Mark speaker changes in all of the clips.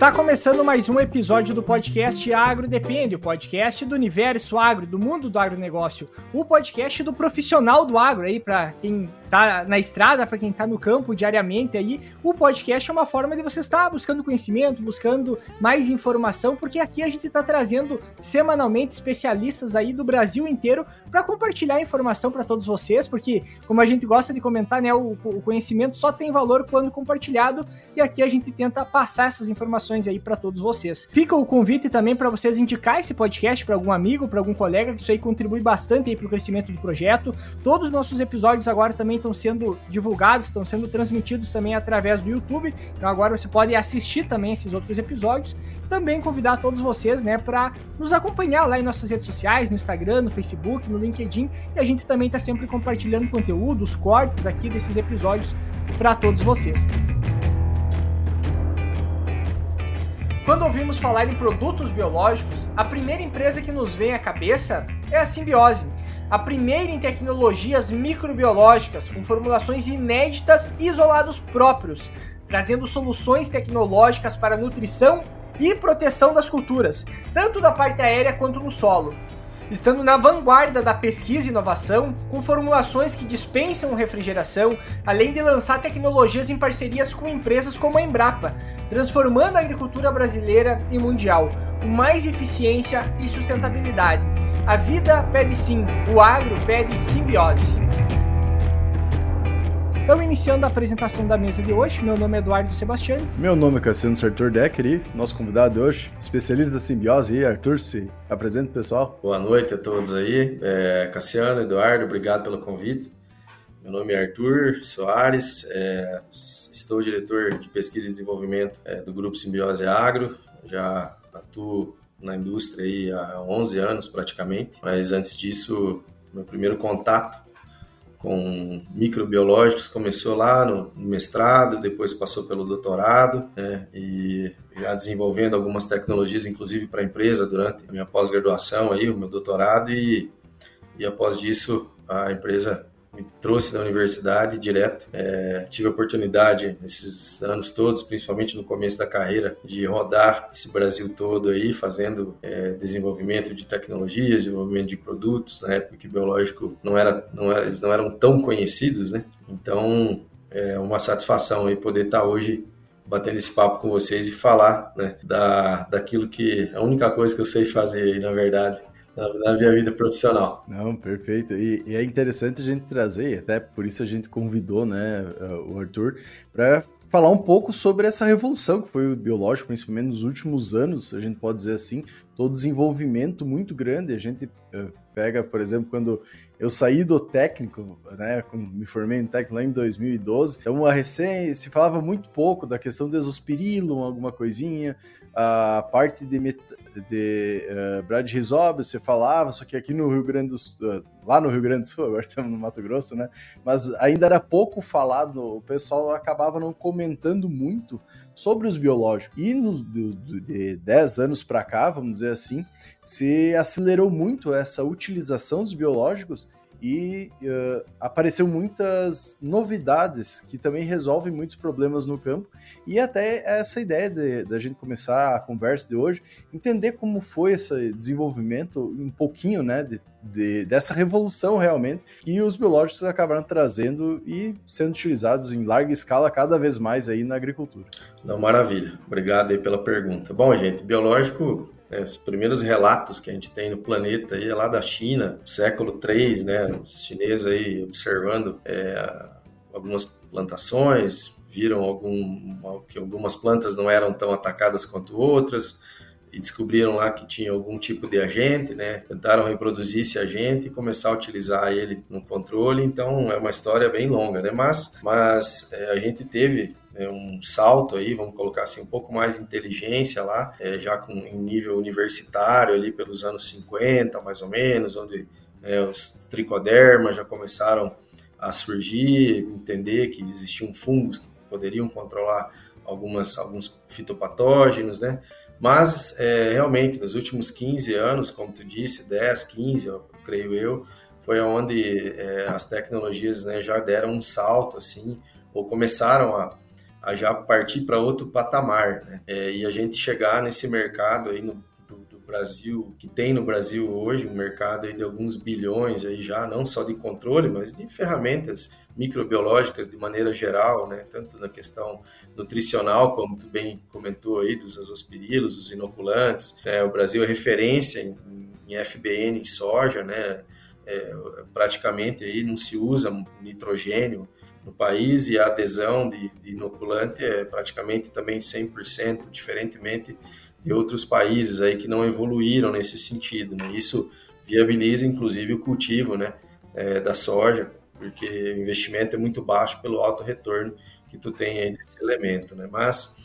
Speaker 1: Está começando mais um episódio do podcast Agro Depende, o podcast do universo agro, do mundo do agronegócio, o podcast do profissional do agro aí para quem tá na estrada, para quem tá no campo diariamente aí, o podcast é uma forma de você estar buscando conhecimento, buscando mais informação, porque aqui a gente está trazendo semanalmente especialistas aí do Brasil inteiro para compartilhar informação para todos vocês, porque como a gente gosta de comentar, né, o, o conhecimento só tem valor quando compartilhado e aqui a gente tenta passar essas informações aí para todos vocês. Fica o convite também para vocês indicar esse podcast para algum amigo, para algum colega, que isso aí contribui bastante aí para o crescimento do projeto. Todos os nossos episódios agora também estão sendo divulgados, estão sendo transmitidos também através do YouTube. Então agora você pode assistir também esses outros episódios. Também convidar todos vocês, né, para nos acompanhar lá em nossas redes sociais, no Instagram, no Facebook, no LinkedIn. E a gente também está sempre compartilhando conteúdo, os cortes aqui desses episódios para todos vocês. Quando ouvimos falar em produtos biológicos, a primeira empresa que nos vem à cabeça é a Simbiose a primeira em tecnologias microbiológicas, com formulações inéditas e isolados próprios, trazendo soluções tecnológicas para nutrição e proteção das culturas, tanto da parte aérea quanto no solo. Estando na vanguarda da pesquisa e inovação, com formulações que dispensam refrigeração, além de lançar tecnologias em parcerias com empresas como a Embrapa, transformando a agricultura brasileira e mundial, com mais eficiência e sustentabilidade. A vida pede sim, o agro pede simbiose. Então, iniciando a apresentação da mesa de hoje, meu nome é Eduardo Sebastiani.
Speaker 2: Meu nome é Cassiano Sartor Decker e nosso convidado de hoje, especialista da simbiose aí, Arthur, se apresenta pessoal.
Speaker 3: Boa noite a todos aí, é, Cassiano, Eduardo, obrigado pelo convite. Meu nome é Arthur Soares, é, estou diretor de pesquisa e desenvolvimento é, do Grupo Simbiose Agro, já atuo na indústria aí há 11 anos praticamente, mas antes disso, meu primeiro contato com microbiológicos começou lá no mestrado, depois passou pelo doutorado né, e já desenvolvendo algumas tecnologias, inclusive para a empresa durante a minha pós-graduação aí, o meu doutorado e, e após disso a empresa me trouxe da universidade direto. É, tive a oportunidade nesses anos todos, principalmente no começo da carreira, de rodar esse Brasil todo aí, fazendo é, desenvolvimento de tecnologias, desenvolvimento de produtos, na época que biológico não era, não era, eles não eram tão conhecidos, né? Então, é uma satisfação aí poder estar hoje batendo esse papo com vocês e falar né, da, daquilo que a única coisa que eu sei fazer aí, na verdade, na, minha vida profissional.
Speaker 2: Não, perfeito. E, e, é interessante a gente trazer, até por isso a gente convidou né, o Arthur, para falar um pouco sobre essa revolução que foi o biológico, principalmente nos últimos anos, a gente pode dizer assim, todo desenvolvimento muito grande. A gente uh, pega, por exemplo, quando eu saí do técnico, né, me formei em técnico lá em 2012, então a recém se falava muito pouco da questão do exospirilum, alguma coisinha, a parte de de uh, Brad Rizob, você falava, só que aqui no Rio Grande do Sul, uh, lá no Rio Grande do Sul, agora estamos no Mato Grosso, né? Mas ainda era pouco falado, o pessoal acabava não comentando muito sobre os biológicos. E nos de 10 anos para cá, vamos dizer assim, se acelerou muito essa utilização dos biológicos e uh, apareceu muitas novidades que também resolvem muitos problemas no campo e até essa ideia da gente começar a conversa de hoje, entender como foi esse desenvolvimento um pouquinho, né, de, de, dessa revolução realmente que os biológicos acabaram trazendo e sendo utilizados em larga escala cada vez mais aí na agricultura.
Speaker 3: Não, maravilha. Obrigado aí pela pergunta. Bom, gente, biológico é, os primeiros relatos que a gente tem no planeta aí é lá da China, século 3, né? Os chineses aí observando é, algumas plantações, viram algum, que algumas plantas não eram tão atacadas quanto outras e descobriram lá que tinha algum tipo de agente, né? Tentaram reproduzir esse agente e começar a utilizar ele no controle. Então é uma história bem longa, né? Mas, mas é, a gente teve é, um salto aí, vamos colocar assim, um pouco mais de inteligência lá, é, já com em nível universitário ali pelos anos 50, mais ou menos, onde é, os tricodermas já começaram a surgir, entender que existiam fungos que poderiam controlar algumas, alguns fitopatógenos, né? Mas, é, realmente, nos últimos 15 anos, como tu disse, 10, 15, eu creio eu, foi onde é, as tecnologias né, já deram um salto, assim, ou começaram a, a já partir para outro patamar, né? É, e a gente chegar nesse mercado aí no, do, do, Brasil, que tem no Brasil hoje, um mercado aí de alguns bilhões aí já, não só de controle, mas de ferramentas microbiológicas de maneira geral, né? Tanto na questão nutricional, como tu bem comentou aí, dos azospirilos, os inoculantes. Né? O Brasil é referência em, em FBN, em soja, né? É, praticamente aí não se usa nitrogênio no país e a adesão de, de inoculante é praticamente também 100%, diferentemente de outros países aí que não evoluíram nesse sentido. Né? Isso viabiliza inclusive o cultivo né, é, da soja, porque o investimento é muito baixo pelo alto retorno que tu tem aí desse elemento. Né? Mas,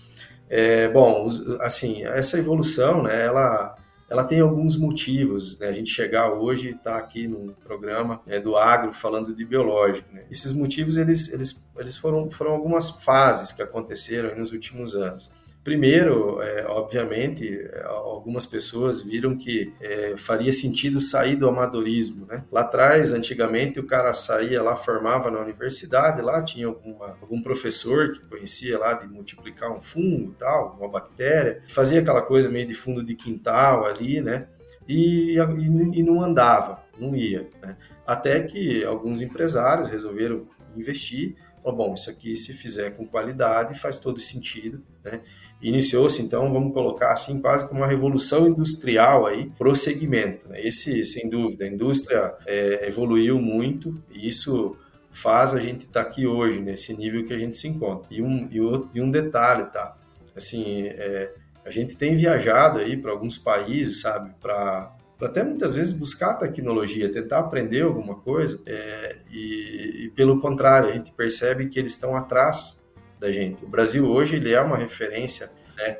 Speaker 3: é, bom, assim, essa evolução, né, ela ela tem alguns motivos, né? A gente chegar hoje e estar tá aqui no programa né, do agro falando de biológico. Né? Esses motivos eles, eles, eles foram, foram algumas fases que aconteceram nos últimos anos. Primeiro, é, obviamente, algumas pessoas viram que é, faria sentido sair do amadorismo. Né? Lá atrás, antigamente, o cara saía lá, formava na universidade, lá tinha alguma, algum professor que conhecia lá de multiplicar um fungo, tal, uma bactéria, fazia aquela coisa meio de fundo de quintal ali, né? E, e, e não andava, não ia. Né? Até que alguns empresários resolveram investir bom, isso aqui se fizer com qualidade faz todo sentido, né? Iniciou-se, então, vamos colocar assim, quase como uma revolução industrial aí pro segmento. Né? Esse, sem dúvida, a indústria é, evoluiu muito e isso faz a gente estar tá aqui hoje, nesse nível que a gente se encontra. E um, e, outro, e um detalhe, tá? Assim, é, a gente tem viajado aí para alguns países, sabe, para até muitas vezes buscar tecnologia, tentar aprender alguma coisa, é, e, e, pelo contrário, a gente percebe que eles estão atrás da gente. O Brasil hoje ele é uma referência né,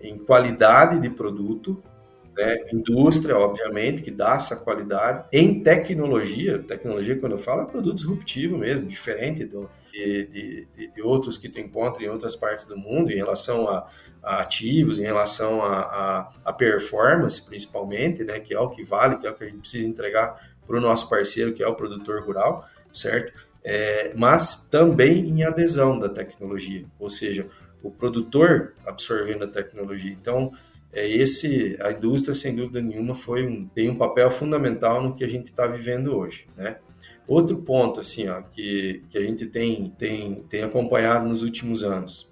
Speaker 3: em qualidade de produto, né, indústria, obviamente, que dá essa qualidade, em tecnologia, tecnologia, quando eu falo, é produto disruptivo mesmo, diferente do, de, de, de, outros que tu encontra em outras partes do mundo, em relação a, a ativos, em relação a, a, a, performance, principalmente, né, que é o que vale, que é o que a gente precisa entregar para o nosso parceiro, que é o produtor rural, certo? É, mas também em adesão da tecnologia, ou seja, o produtor absorvendo a tecnologia. Então, é esse a indústria sem dúvida nenhuma foi um, tem um papel fundamental no que a gente está vivendo hoje, né? Outro ponto assim, ó, que, que a gente tem, tem, tem acompanhado nos últimos anos,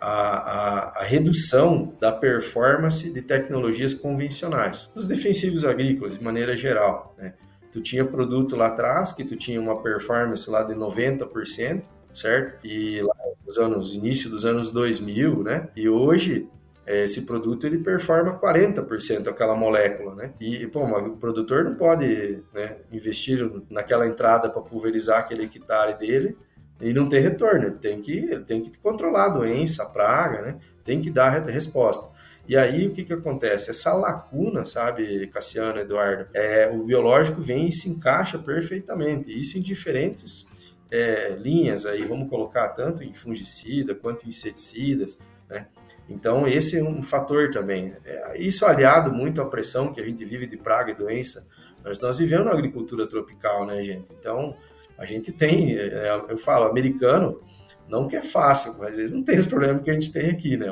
Speaker 3: a, a, a, redução da performance de tecnologias convencionais, os defensivos agrícolas de maneira geral. Né? Tu tinha produto lá atrás que tu tinha uma performance lá de 90%, certo? E lá nos anos, início dos anos 2000, né? E hoje esse produto ele performa 40% aquela molécula, né? E, pô, o produtor não pode né, investir naquela entrada para pulverizar aquele hectare dele e não ter retorno. Ele tem que, ele tem que controlar a doença, a praga, né? Tem que dar a resposta. E aí o que, que acontece? Essa lacuna, sabe, Cassiano, Eduardo, é, o biológico vem e se encaixa perfeitamente. Isso em diferentes é, linhas aí, vamos colocar tanto em fungicida quanto em inseticidas, né? Então, esse é um fator também. É, isso aliado muito à pressão que a gente vive de praga e doença. Nós, nós vivemos na agricultura tropical, né, gente? Então, a gente tem, é, eu falo, americano, não que é fácil, mas eles não têm os problemas que a gente tem aqui, né?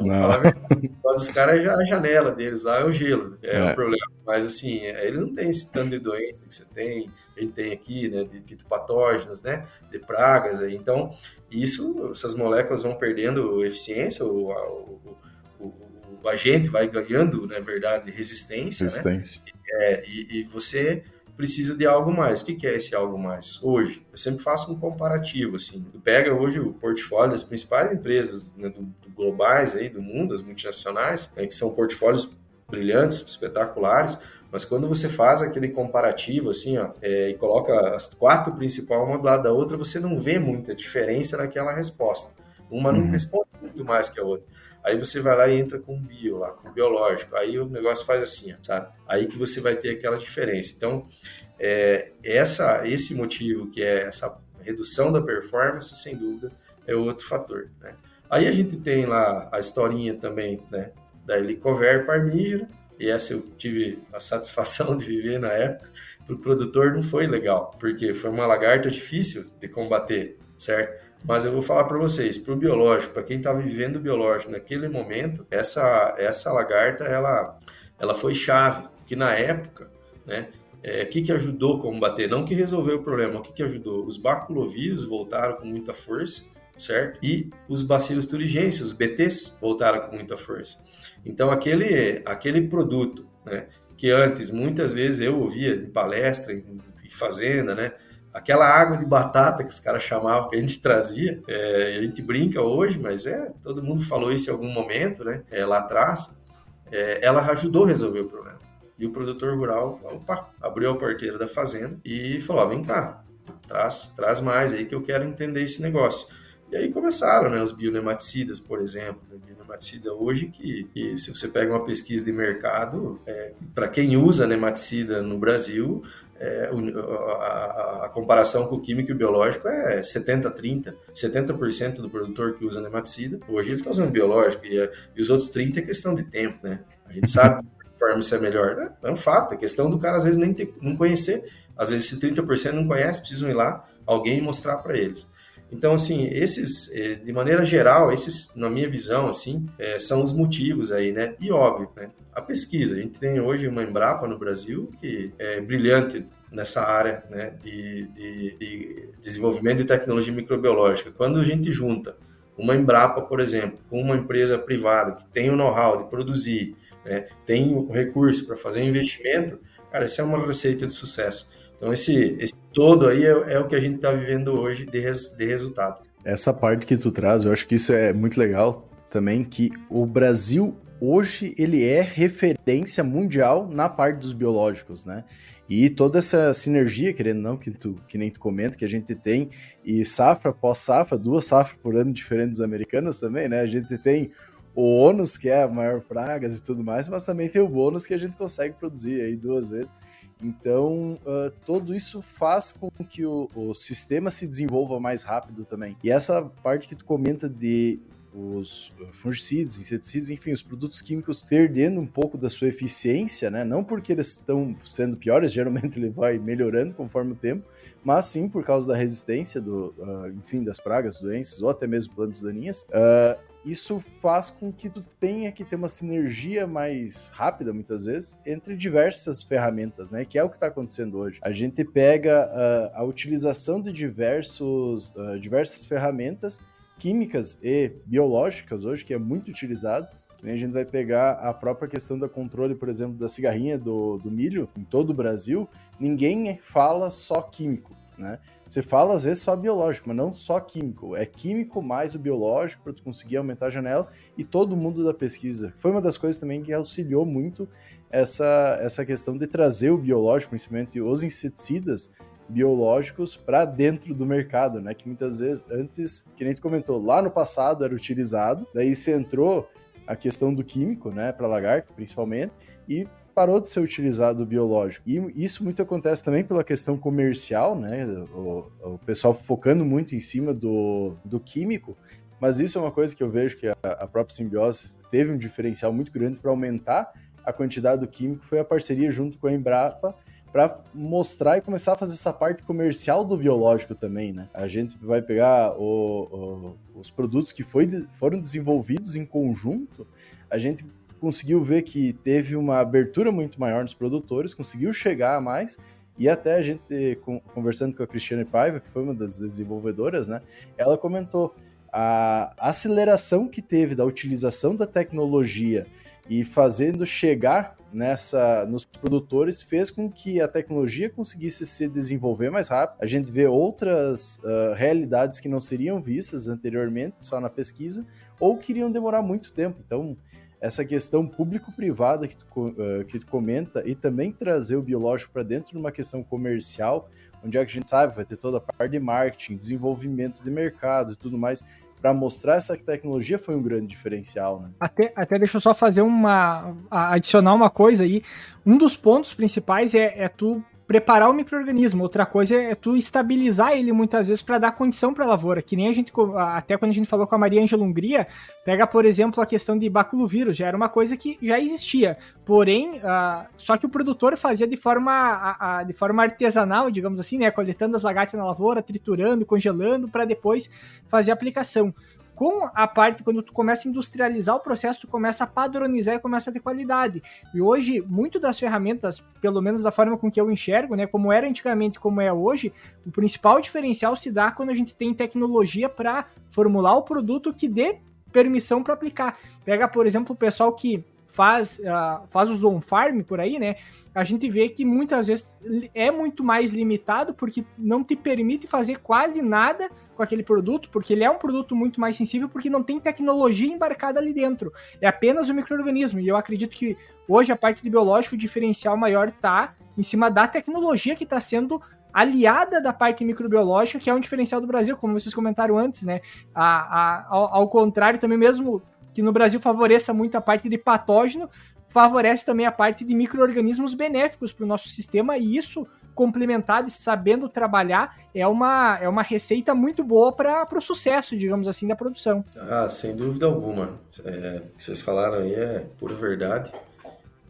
Speaker 3: Mas os caras, a janela deles lá é o gelo, é, é. o problema. Mas, assim, é, eles não têm esse tanto de doença que você tem, a gente tem aqui, né? De fitopatógenos, né? De pragas aí. Então, isso, essas moléculas vão perdendo eficiência, o, o, o, o agente vai ganhando, na verdade, resistência. Né? Resistência. Né? É, e, e, você precisa de algo mais. O que é esse algo mais? Hoje, eu sempre faço um comparativo, assim. Tu pega hoje o portfólio das principais empresas né, do, do globais aí, do mundo, as multinacionais, né, que são portfólios brilhantes, espetaculares, mas quando você faz aquele comparativo assim, ó, é, e coloca as quatro principais uma do lado da outra, você não vê muita diferença naquela resposta. Uma não uhum. responde muito mais que a outra. Aí você vai lá e entra com bio lá, com biológico. Aí o negócio faz assim, sabe? Aí que você vai ter aquela diferença. Então, é, essa, esse motivo que é essa redução da performance, sem dúvida, é outro fator. Né? Aí a gente tem lá a historinha também né, da Helicover parmígera, e essa eu tive a satisfação de viver na época. Para o produtor não foi legal, porque foi uma lagarta difícil de combater, certo? Mas eu vou falar para vocês, para o biológico, para quem está vivendo o biológico naquele momento, essa, essa lagarta, ela, ela foi chave, que na época, né, é, o que, que ajudou a combater? Não que resolveu o problema, o que, que ajudou? Os baculovírus voltaram com muita força, certo? E os bacilos thuringienses, os BTs, voltaram com muita força. Então, aquele, aquele produto, né, que antes, muitas vezes, eu ouvia em palestra, em, em fazenda, né, aquela água de batata que os caras chamavam, que a gente trazia, é, a gente brinca hoje, mas é, todo mundo falou isso em algum momento, né, é, lá atrás, é, ela ajudou a resolver o problema. E o produtor rural, opa, abriu a porteira da fazenda e falou, vem cá, traz, traz mais aí que eu quero entender esse negócio. E aí começaram né, os bionematicidas, por exemplo. Né, bionematicida hoje, que, que, se você pega uma pesquisa de mercado, é, para quem usa nematicida no Brasil, é, a, a, comparação com o químico e o biológico é 70-30. 70%, do produtor que usa nematicida, hoje ele está usando biológico, e, e, os outros 30% é questão de tempo, né? A gente sabe que a é melhor, né? É um fato, é questão do cara às vezes nem ter, não conhecer, às vezes esses 30% não conhece, precisam ir lá, alguém mostrar para eles. Então, assim, esses, eh, de maneira geral, esses, na minha visão, assim, é, são os motivos aí, né? E óbvio, né? A pesquisa, a gente tem hoje uma Embrapa no Brasil que é brilhante nessa área né, de, de, de desenvolvimento de tecnologia microbiológica. Quando a gente junta uma Embrapa, por exemplo, com uma empresa privada que tem o know-how de produzir, né, tem o recurso para fazer investimento, cara, essa é uma receita de sucesso. Então, esse, esse todo aí é, é, o que a gente está vivendo hoje de, res, de resultado.
Speaker 2: Essa parte que tu traz, eu acho que isso é muito legal também, que o Brasil hoje ele é referência mundial na parte dos biológicos, né? E toda essa sinergia, querendo não, que, tu, que nem tu comenta, que a gente tem, e safra após safra, duas safras por ano diferentes americanas também, né? A gente tem o ônus, que é a maior pragas e tudo mais, mas também tem o bônus que a gente consegue produzir aí duas vezes. Então, uh, tudo isso faz com que o, o, sistema se desenvolva mais rápido também. E essa parte que tu comenta de os fungicidas, inseticidas, enfim, os produtos químicos perdendo um pouco da sua eficiência, né? Não porque eles estão sendo piores, geralmente ele vai melhorando conforme o tempo, mas sim por causa da resistência, do, uh, enfim, das pragas, doenças ou até mesmo plantas daninhas. Uh, isso faz com que tu tenha que ter uma sinergia mais rápida, muitas vezes, entre diversas ferramentas, né? Que é o que está acontecendo hoje. A gente pega uh, a utilização de diversos, uh, diversas ferramentas químicas e biológicas hoje, que é muito utilizado, a gente vai pegar a própria questão do controle, por exemplo, da cigarrinha do, do milho em todo o Brasil, ninguém fala só químico, né? Você fala às vezes só biológico, mas não só químico. É químico mais o biológico para tu conseguir aumentar a janela e todo mundo da pesquisa. Foi uma das coisas também que auxiliou muito essa, essa questão de trazer o biológico, principalmente os inseticidas biológicos para dentro do mercado, né? Que muitas vezes antes, que nem tu comentou, lá no passado era utilizado, daí você entrou a questão do químico, né, para lagarto principalmente, e parou de ser utilizado o biológico. E isso muito acontece também pela questão comercial, né? O, o pessoal focando muito em cima do, do químico, mas isso é uma coisa que eu vejo que a, a própria simbiose teve um diferencial muito grande para aumentar a quantidade do químico, foi a parceria junto com a Embrapa para mostrar e começar a fazer essa parte comercial do biológico também, né? A gente vai pegar o, o, os produtos que foi, foram desenvolvidos em conjunto, a gente conseguiu ver que teve uma abertura muito maior nos produtores, conseguiu chegar a mais, e até a gente, conversando com a Cristiane Paiva, que foi uma das desenvolvedoras, né, ela comentou a aceleração que teve da utilização da tecnologia e fazendo chegar nessa nos produtores fez com que a tecnologia conseguisse se desenvolver mais rápido. A gente vê outras uh, realidades que não seriam vistas anteriormente só na pesquisa ou que iriam demorar muito tempo. Então, essa questão público-privada que, uh, que tu comenta e também trazer o biológico para dentro de uma questão comercial, onde é que a gente sabe vai ter toda a parte de marketing, desenvolvimento de mercado e tudo mais, para mostrar essa tecnologia foi um grande diferencial. Né?
Speaker 1: Até, até deixa eu só fazer uma. adicionar uma coisa aí. Um dos pontos principais é, é tu preparar o microorganismo, outra coisa é tu estabilizar ele muitas vezes para dar condição para a lavoura, que nem a gente até quando a gente falou com a Maria Ângela Hungria, pega por exemplo a questão de baculovírus, já era uma coisa que já existia, porém, uh, só que o produtor fazia de forma de forma artesanal, digamos assim, né, coletando as lagartas na lavoura, triturando, congelando para depois fazer a aplicação com a parte, quando tu começa a industrializar o processo, tu começa a padronizar e começa a ter qualidade. E hoje, muito das ferramentas, pelo menos da forma com que eu enxergo, né, como era antigamente, como é hoje, o principal diferencial se dá quando a gente tem tecnologia para formular o produto que dê permissão para aplicar. Pega, por exemplo, o pessoal que faz, uh, faz o zone farm por aí, né? A gente vê que muitas vezes é muito mais limitado porque não te permite fazer quase nada com aquele produto, porque ele é um produto muito mais sensível porque não tem tecnologia embarcada ali dentro. É apenas o microorganismo. E eu acredito que hoje a parte de biológico, o diferencial maior está em cima da tecnologia que está sendo aliada da parte microbiológica, que é um diferencial do Brasil, como vocês comentaram antes, né? A, a, ao, ao contrário, também mesmo que no Brasil favoreça muito a parte de patógeno, favorece também a parte de micro-organismos benéficos para o nosso sistema, e isso, complementado e sabendo trabalhar, é uma, é uma receita muito boa para o sucesso, digamos assim, da produção.
Speaker 3: Ah, sem dúvida alguma. É, o que vocês falaram aí é pura verdade.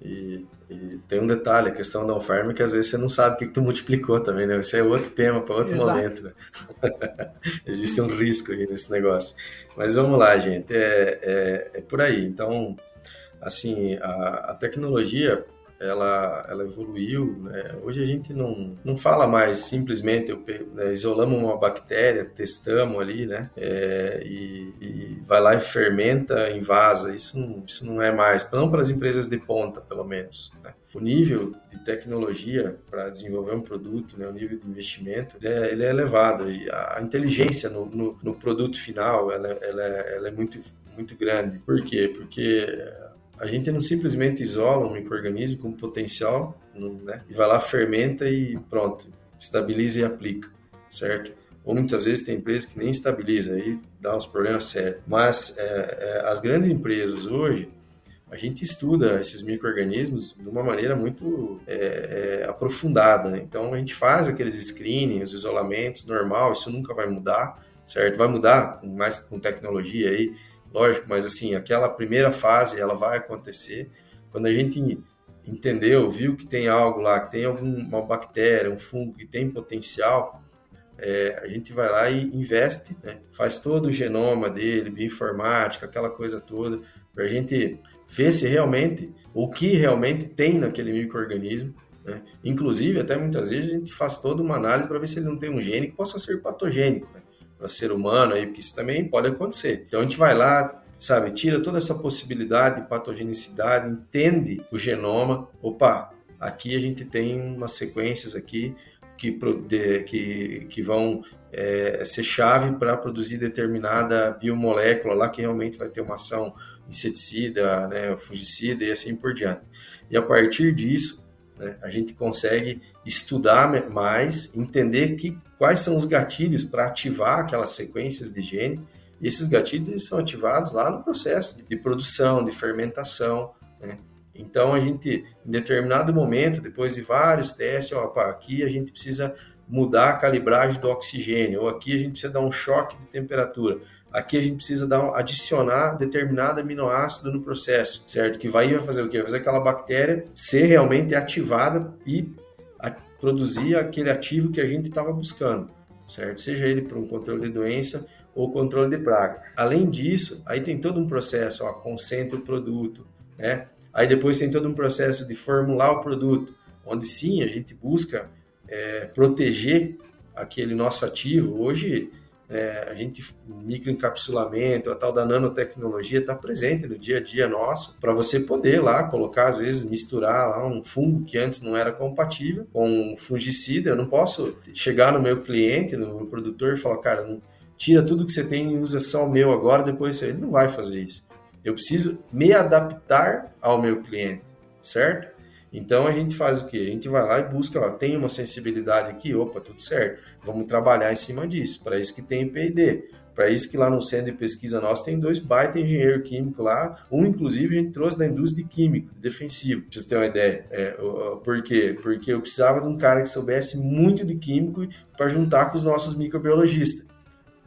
Speaker 3: E, e, tem um detalhe, a questão da on-farm, que às vezes você não sabe o que, que tu multiplicou também, né? Esse é outro tema para outro Exato. momento. Né? Existe um risco aí nesse negócio. Mas vamos lá, gente, é, é, é por aí. Então, assim, a, a tecnologia ela, ela evoluiu. Né? Hoje a gente não, não fala mais simplesmente eu, né, isolamos uma bactéria, testamos ali, né? É, e, e, vai lá e fermenta, invasa. Isso não, isso não é mais, não para as empresas de ponta, pelo menos. Né? O nível de tecnologia para desenvolver um produto, né, o nível de investimento, ele é, ele é elevado. A, inteligência no, no, no, produto final ela, ela, é, ela é muito, muito grande. Por quê? Porque a gente não simplesmente isola um microorganismo com potencial, né? E vai lá, fermenta e pronto, estabiliza e aplica, certo? Ou muitas vezes tem empresas que nem estabiliza, aí dá uns problemas sérios. Mas é, é, as grandes empresas hoje, a gente estuda esses micro-organismos de uma maneira muito é, é, aprofundada. Né? Então, a gente faz aqueles screenings, os isolamentos, normal, isso nunca vai mudar, certo? Vai mudar mais com tecnologia aí, lógico, mas assim, aquela primeira fase ela vai acontecer. Quando a gente entendeu, viu que tem algo lá, que tem alguma bactéria, um fungo que tem potencial, é, a gente vai lá e investe, né? faz todo o genoma dele, bioinformática, aquela coisa toda, para a gente ver se realmente, o que realmente tem naquele microorganismo. Né? Inclusive, até muitas vezes a gente faz toda uma análise para ver se ele não tem um gene que possa ser patogênico. Né? Para ser humano aí, porque isso também pode acontecer. Então a gente vai lá, sabe, tira toda essa possibilidade de patogenicidade, entende o genoma. Opa, aqui a gente tem umas sequências aqui que, que, que vão é, ser chave para produzir determinada biomolécula lá que realmente vai ter uma ação inseticida, né, fungicida e assim por diante. E a partir disso, né? A gente consegue estudar mais, entender que, quais são os gatilhos para ativar aquelas sequências de gene. E esses gatilhos eles são ativados lá no processo de produção, de fermentação. Né? Então, a gente, em determinado momento, depois de vários testes, opa, aqui a gente precisa mudar a calibragem do oxigênio, ou aqui a gente precisa dar um choque de temperatura. Aqui a gente precisa dar, adicionar determinado aminoácido no processo, certo? Que vai fazer o quê? Vai fazer aquela bactéria ser realmente ativada e produzir aquele ativo que a gente estava buscando, certo? Seja ele para um controle de doença ou controle de praga. Além disso, aí tem todo um processo, ó, concentra o produto, né? Aí depois tem todo um processo de formular o produto, onde sim a gente busca é, proteger aquele nosso ativo. Hoje é, a gente microencapsulamento, a tal da nanotecnologia está presente no dia a dia nosso, para você poder lá colocar, às vezes, misturar lá um fungo que antes não era compatível com um fungicida. Eu não posso chegar no meu cliente, no meu produtor, e falar, cara, não, tira tudo que você tem e usa só o meu agora, depois ele não vai fazer isso. Eu preciso me adaptar ao meu cliente, certo? Então a gente faz o quê? A gente vai lá e busca, ó, tem uma sensibilidade aqui, opa, tudo certo. Vamos trabalhar em cima disso. Para isso que tem P&D. Para isso que lá no centro de pesquisa nosso tem dois baita engenheiro químico lá, um inclusive a gente trouxe da indústria de químico, de defensivo, pra você ter uma ideia. É, por quê? Porque eu precisava de um cara que soubesse muito de químico para juntar com os nossos microbiologistas.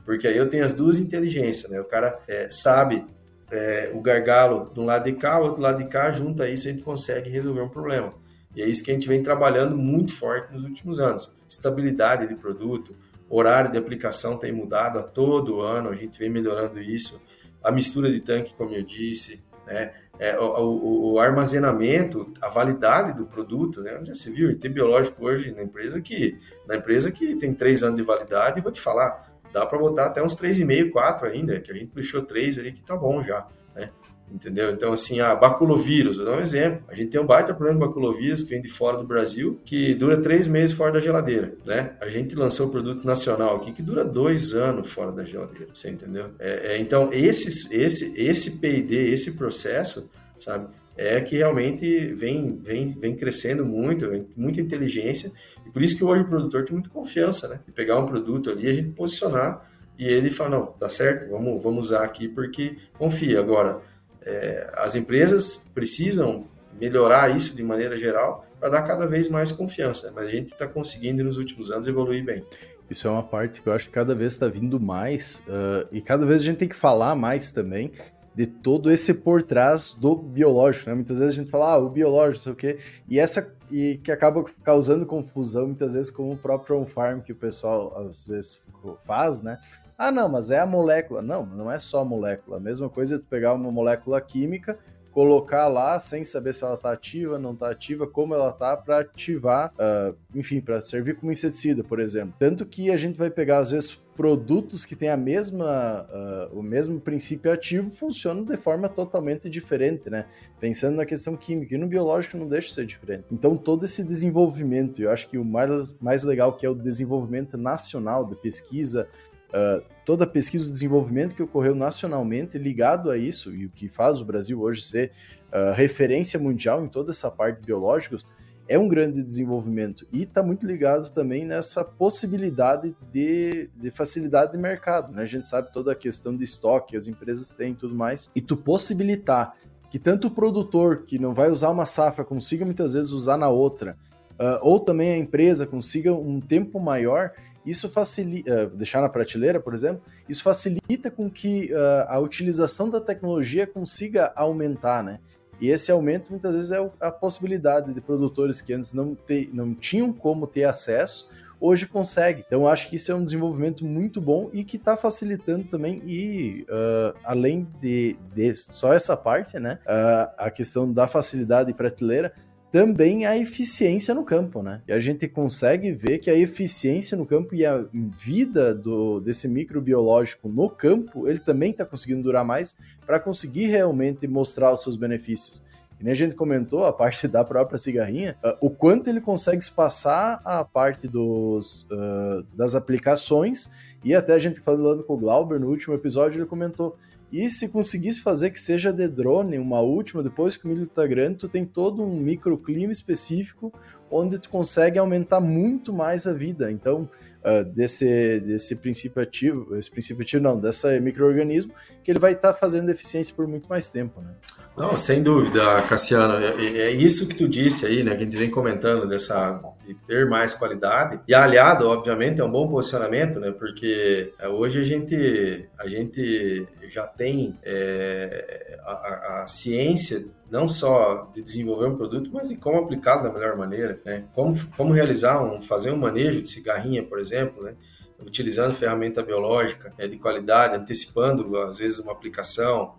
Speaker 3: Porque aí eu tenho as duas inteligências, né? O cara é, sabe é, o gargalo de um lado de cá, o outro lado de cá, junta isso a gente consegue resolver um problema. E é isso que a gente vem trabalhando muito forte nos últimos anos. Estabilidade de produto, horário de aplicação tem mudado a todo ano, a gente vem melhorando isso. A mistura de tanque, como eu disse, né? É, o, o, o, armazenamento, a validade do produto, né? Já se viu, tem biológico hoje na empresa que na empresa que tem três anos de validade, vou te falar, dá para botar até uns 3,5, 4 ainda, que a gente puxou 3 ali, que tá bom já, né? Entendeu? Então, assim, a baculovírus, vou dar um exemplo. A gente tem um baita problema de baculovírus que vem de fora do Brasil, que dura três meses fora da geladeira, né? A gente lançou o produto nacional aqui que dura dois anos fora da geladeira, você entendeu? É, é, então, esse, esse, esse P&D, esse processo, sabe? É que realmente vem, vem, vem crescendo muito, muita inteligência, e por isso que hoje o produtor tem muita confiança, né? De pegar um produto ali, a gente posicionar e ele fala, não, dá certo, vamos, vamos usar aqui porque confia. Agora, é, as empresas precisam melhorar isso de maneira geral para dar cada vez mais confiança, mas a gente está conseguindo nos últimos anos evoluir bem.
Speaker 2: Isso é uma parte que eu acho que cada vez está vindo mais uh, e cada vez a gente tem que falar mais também de todo esse por trás do biológico, né? Muitas vezes a gente fala, ah, o biológico, sei o quê, e essa e que acaba causando confusão muitas vezes com o próprio on-farm que o pessoal às vezes faz, né? Ah, não, mas é a molécula. Não, não é só a molécula. A mesma coisa é tu pegar uma molécula química, colocar lá sem saber se ela está ativa, não está ativa, como ela está para ativar, uh, enfim, para servir como inseticida, por exemplo. Tanto que a gente vai pegar às vezes produtos que têm a mesma, uh, o mesmo princípio ativo funcionam de forma totalmente diferente, né? Pensando na questão química e no biológico não deixa de ser diferente. Então todo esse desenvolvimento, eu acho que o mais, mais legal que é o desenvolvimento nacional de pesquisa, Uh, toda a pesquisa e desenvolvimento que ocorreu nacionalmente ligado a isso, e o que faz o Brasil hoje ser uh, referência mundial em toda essa parte de biológicos, é um grande desenvolvimento. E está muito ligado também nessa possibilidade de, de facilidade de mercado. Né? A gente sabe toda a questão de estoque, as empresas têm tudo mais. E tu possibilitar que tanto o produtor que não vai usar uma safra consiga muitas vezes usar na outra, uh, ou também a empresa consiga um tempo maior, isso facilita, uh, deixar na prateleira, por exemplo, isso facilita com que uh, a utilização da tecnologia consiga aumentar, né? E esse aumento muitas vezes é a possibilidade de produtores que antes não, te, não tinham como ter acesso, hoje consegue. Então acho que isso é um desenvolvimento muito bom e que está facilitando também e uh, além de, de, só essa parte, né, uh, a questão da facilidade prateleira, também a eficiência no campo, né? E a gente consegue ver que a eficiência no campo e a vida do, desse microbiológico no campo, ele também está conseguindo durar mais para conseguir realmente mostrar os seus benefícios. E nem a gente comentou a parte da própria cigarrinha, uh, o quanto ele consegue espaçar a parte dos, uh, das aplicações, e até a gente falando com o Glauber no último episódio, ele comentou e se conseguisse fazer que seja de drone, uma última, depois que o milho está grande, tu tem todo um microclima específico onde tu consegue aumentar muito mais a vida. Então, uh, desse, desse princípio ativo, esse princípio ativo não, desse microorganismo, que ele vai estar tá fazendo eficiência por muito mais tempo, né?
Speaker 3: Não, sem dúvida, Cassiano. É, é, é, isso que tu disse aí, né? Que a gente vem comentando dessa de ter mais qualidade. E aliado, obviamente, é um bom posicionamento, né? Porque é, hoje a gente, a gente já tem é, a, a, ciência não só de desenvolver um produto, mas de como aplicá-lo da melhor maneira, né? Como, como realizar um, fazer um manejo de cigarrinha, por exemplo, né? Utilizando ferramenta biológica é, de qualidade, antecipando às vezes uma aplicação,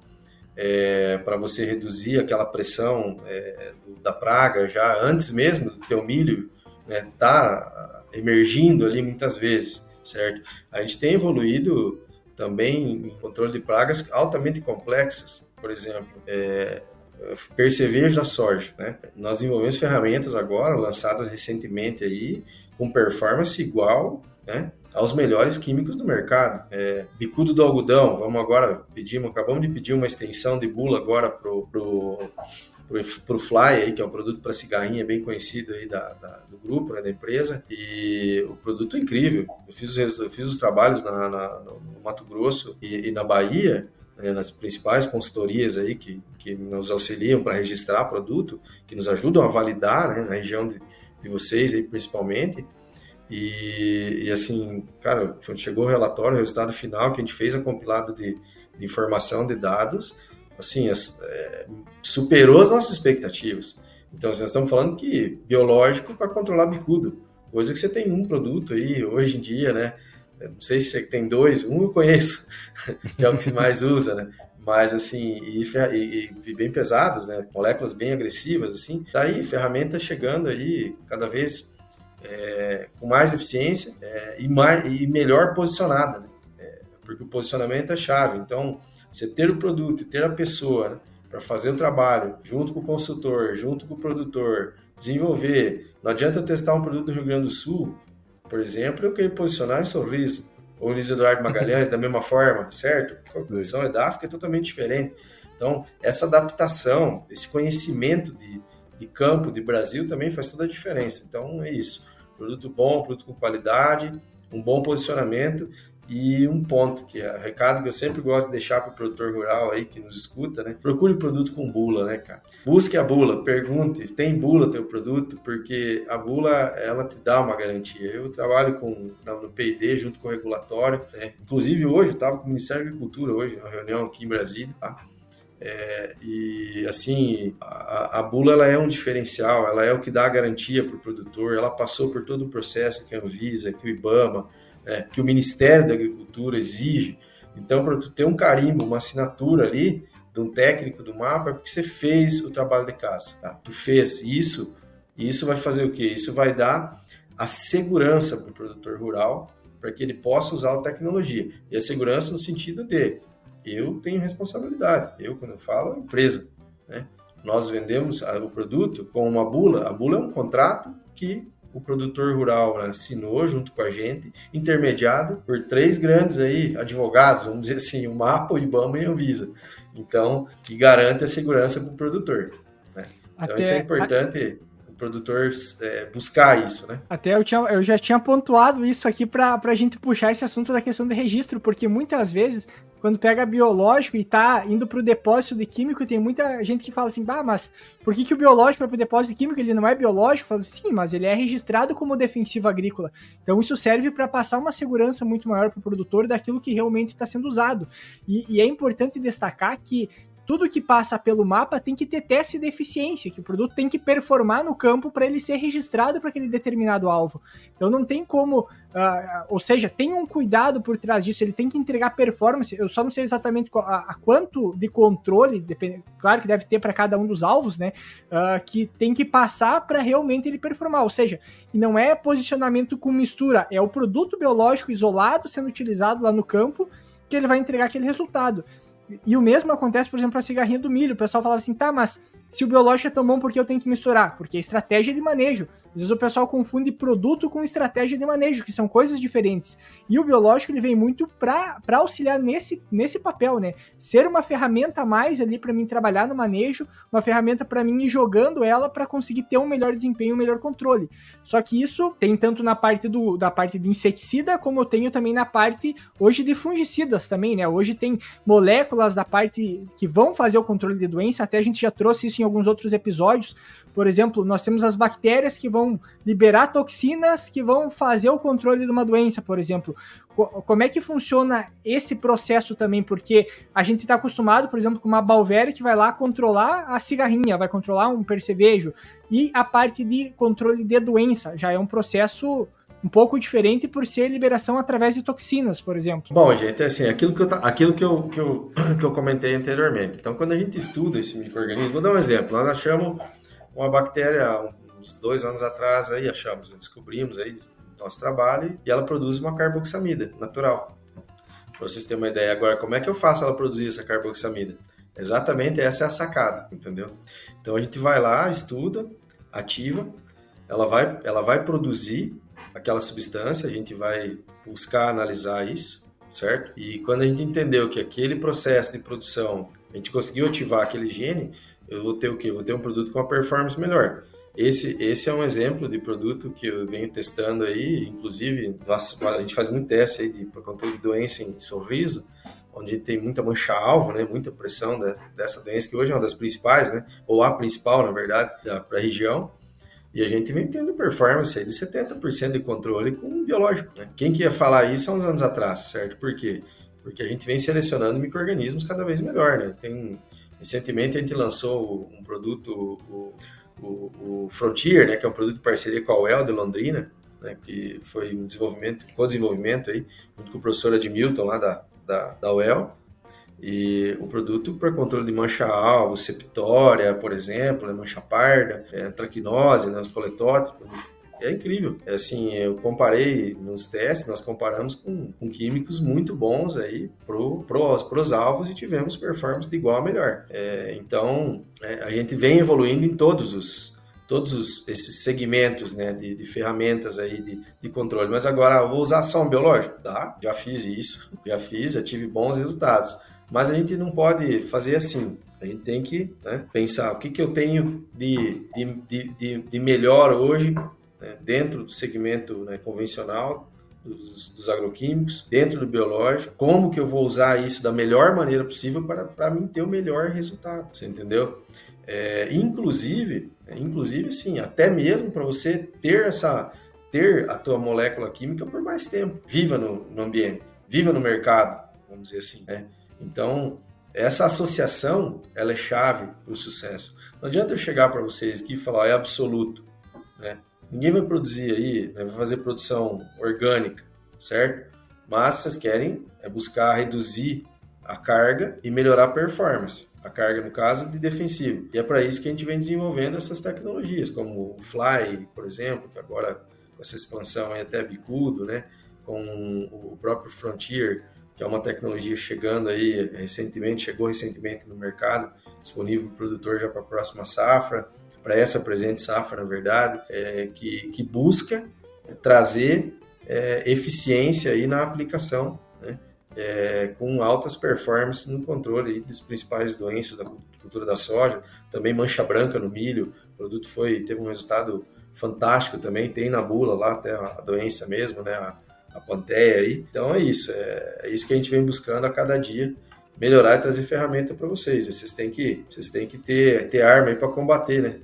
Speaker 3: é, para você reduzir aquela pressão é, da praga já antes mesmo do teu milho né, tá emergindo ali muitas vezes, certo? A gente tem evoluído também em controle de pragas altamente complexas, por exemplo, é, percevejo da soja, né? Nós desenvolvemos ferramentas agora lançadas recentemente aí com performance igual, né? aos melhores químicos do mercado. É, bicudo do algodão, vamos agora pedir, acabamos de pedir uma extensão de bula agora pro, pro para o Fly, aí, que é um produto para cigarrinha bem conhecido aí da, da do grupo, né, da empresa, e o produto é incrível. Eu fiz eu fiz os trabalhos na, na, no Mato Grosso e, e na Bahia, né, nas principais consultorias aí que, que nos auxiliam para registrar produto, que nos ajudam a validar né, na região de, de vocês aí principalmente, e, e, assim, cara, quando chegou o relatório, o resultado final que a gente fez a compilado de, de informação de dados, assim, é, superou as nossas expectativas. Então, assim, nós estamos falando que biológico para controlar bicudo, coisa que você tem um produto aí hoje em dia, né? Eu não sei se tem dois, um eu conheço, que é o que mais usa, né? Mas assim, e, e, e, bem pesados, né? Moléculas bem agressivas, assim. Daí, ferramentas chegando aí cada vez é, com mais eficiência é, e, mais, e melhor posicionada, né? é, porque o posicionamento é chave. Então, você ter o produto e ter a pessoa né, para fazer o trabalho junto com o consultor, junto com o produtor, desenvolver. Não adianta eu testar um produto no Rio Grande do Sul, por exemplo, eu querer posicionar em Sorriso, ou Luiz Eduardo Magalhães, da mesma forma, certo? A condição edáfica é totalmente diferente. Então, essa adaptação, esse conhecimento de, de campo, de Brasil, também faz toda a diferença. Então, é isso. Produto bom, produto com qualidade, um bom posicionamento e um ponto que é recado que eu sempre gosto de deixar para o produtor rural aí que nos escuta, né? Procure produto com bula, né, cara? Busque a bula, pergunte, tem bula teu produto, porque a bula ela te dá uma garantia. Eu trabalho com no P&D junto com o regulatório, né? Inclusive hoje eu estava com o Ministério da Agricultura hoje, uma reunião aqui em Brasília, tá? É, e assim, a, a, bula ela é um diferencial, ela é o que dá a garantia para o produtor, ela passou por todo o processo que a Anvisa, que o IBAMA, é, que o Ministério da Agricultura exige. Então, para tu ter um carimbo, uma assinatura ali de um técnico do mapa, é porque você fez o trabalho de casa. Tá? Tu fez isso, e isso vai fazer o quê? Isso vai dar a segurança para o produtor rural, para que ele possa usar a tecnologia. E a segurança no sentido de eu tenho responsabilidade. Eu, quando eu falo, a empresa. Né? Nós vendemos o produto com uma bula. A bula é um contrato que o produtor rural né, assinou junto com a gente, intermediado por três grandes aí advogados, vamos dizer assim, o MAPA, o IBAMA e a Anvisa. Então, que garante a segurança para o produtor. Né? Então, isso é importante produtor é, buscar isso, né?
Speaker 1: Até eu, tinha, eu já tinha pontuado isso aqui para a gente puxar esse assunto da questão de registro, porque muitas vezes, quando pega biológico e tá indo para o depósito de químico, tem muita gente que fala assim, bah, mas por que, que o biológico vai para o depósito de químico, ele não é biológico? Fala sim, mas ele é registrado como defensivo agrícola. Então isso serve para passar uma segurança muito maior para o produtor daquilo que realmente está sendo usado. E, e é importante destacar que tudo que passa pelo mapa tem que ter teste de eficiência, que o produto tem que performar no campo para ele ser registrado para aquele determinado alvo. Então não tem como, uh, ou seja, tem um cuidado por trás disso, ele tem que entregar performance. Eu só não sei exatamente a, a quanto de controle, depend, claro que deve ter para cada um dos alvos, né? Uh, que tem que passar para realmente ele performar. Ou seja, não é posicionamento com mistura, é o produto biológico isolado sendo utilizado lá no campo que ele vai entregar aquele resultado. E o mesmo acontece, por exemplo, a cigarrinha do milho. O pessoal falava assim, tá, mas se o biológico é tão bom, por que eu tenho que misturar? Porque é estratégia de manejo. Às vezes o pessoal confunde produto com estratégia de manejo, que são coisas diferentes. E o biológico ele vem muito para auxiliar nesse, nesse papel, né? Ser uma ferramenta a mais ali para mim trabalhar no manejo, uma ferramenta para mim ir jogando ela para conseguir ter um melhor desempenho, um melhor controle. Só que isso tem tanto na parte do da parte de inseticida, como eu tenho também na parte hoje de fungicidas também, né? Hoje tem moléculas da parte que vão fazer o controle de doença, até a gente já trouxe isso em alguns outros episódios. Por exemplo, nós temos as bactérias que vão liberar toxinas que vão fazer o controle de uma doença, por exemplo. Como é que funciona esse processo também? Porque a gente está acostumado, por exemplo, com uma Balvéria que vai lá controlar a cigarrinha, vai controlar um percevejo. E a parte de controle de doença já é um processo um pouco diferente por ser liberação através de toxinas, por exemplo.
Speaker 3: Bom, gente, é assim, aquilo que eu, aquilo que eu, que eu, que eu comentei anteriormente. Então, quando a gente estuda esse microorganismo, vou dar um exemplo. Nós achamos uma bactéria uns dois anos atrás aí achamos, descobrimos aí nosso trabalho e ela produz uma carboxamida natural. Para vocês terem uma ideia agora, como é que eu faço ela produzir essa carboxamida? Exatamente essa é a sacada, entendeu? Então a gente vai lá, estuda, ativa, ela vai, ela vai produzir aquela substância, a gente vai buscar analisar isso, certo? E quando a gente entendeu que aquele processo de produção, a gente conseguiu ativar aquele gene, eu vou ter o quê? Vou ter um produto com uma performance melhor. Esse, esse é um exemplo de produto que eu venho testando aí, inclusive a gente faz muito teste aí para controle de doença em sorriso, onde tem muita mancha-alvo, né, muita pressão dessa doença, que hoje é uma das principais, né, ou a principal, na verdade, para a região. E a gente vem tendo performance aí de 70% de controle com biológico. Né? Quem que ia falar isso há uns anos atrás, certo? Por quê? Porque a gente vem selecionando micro-organismos cada vez melhor, né? Tem, recentemente a gente lançou um produto, o, o, o Frontier, né, que é um produto de parceria com a UEL de Londrina, né, que foi um desenvolvimento, co-desenvolvimento aí, junto com o professor Edmilton lá da, da, da UEL, e o produto para controle de mancha-alvo, septória, por exemplo, né, mancha parda, é, traquinose, né, os coletótricos, é incrível. É assim, eu comparei nos testes, nós comparamos com, com químicos muito bons aí pro, pros, pros alvos e tivemos performance de igual a melhor. É, então, é, a gente vem evoluindo em todos os todos os, esses segmentos né, de, de ferramentas aí de, de, controle. Mas agora, vou usar ação biológica? Tá, já fiz isso, já fiz, já tive bons resultados. Mas a gente não pode fazer assim. A gente tem que né, pensar o que, que eu tenho de, de, de, de melhor hoje né, dentro do segmento né, convencional dos, dos, agroquímicos, dentro do biológico, como que eu vou usar isso da melhor maneira possível para, para mim ter o melhor resultado, você entendeu? É, inclusive, inclusive sim, até mesmo para você ter essa ter a tua molécula química por mais tempo, viva no, no ambiente, viva no mercado, vamos dizer assim, né? Então, essa associação, ela é chave para o sucesso. Não adianta eu chegar para vocês aqui e falar, é absoluto, né? Ninguém vai produzir aí, né, vai fazer produção orgânica, certo? Mas vocês querem é buscar reduzir a carga e melhorar a performance. A carga, no caso, de defensivo. E é para isso que a gente vem desenvolvendo essas tecnologias, como o Fly, por exemplo, que agora com essa expansão aí até bicudo, né? Com o próprio Frontier, que é uma tecnologia chegando aí recentemente, chegou recentemente no mercado, disponível para o produtor já para a próxima safra para essa presente safra, na verdade, é, que, que busca trazer é, eficiência aí na aplicação, né? É, com altas performances no controle das principais doenças da cultura da soja, também mancha branca no milho, o produto foi teve um resultado fantástico também, tem na bula lá até a doença mesmo, né, a, a panteia aí. Então é isso, é, é isso que a gente vem buscando a cada dia melhorar e trazer ferramenta para vocês. Vocês têm que, vocês têm que ter, ter arma aí para combater, né?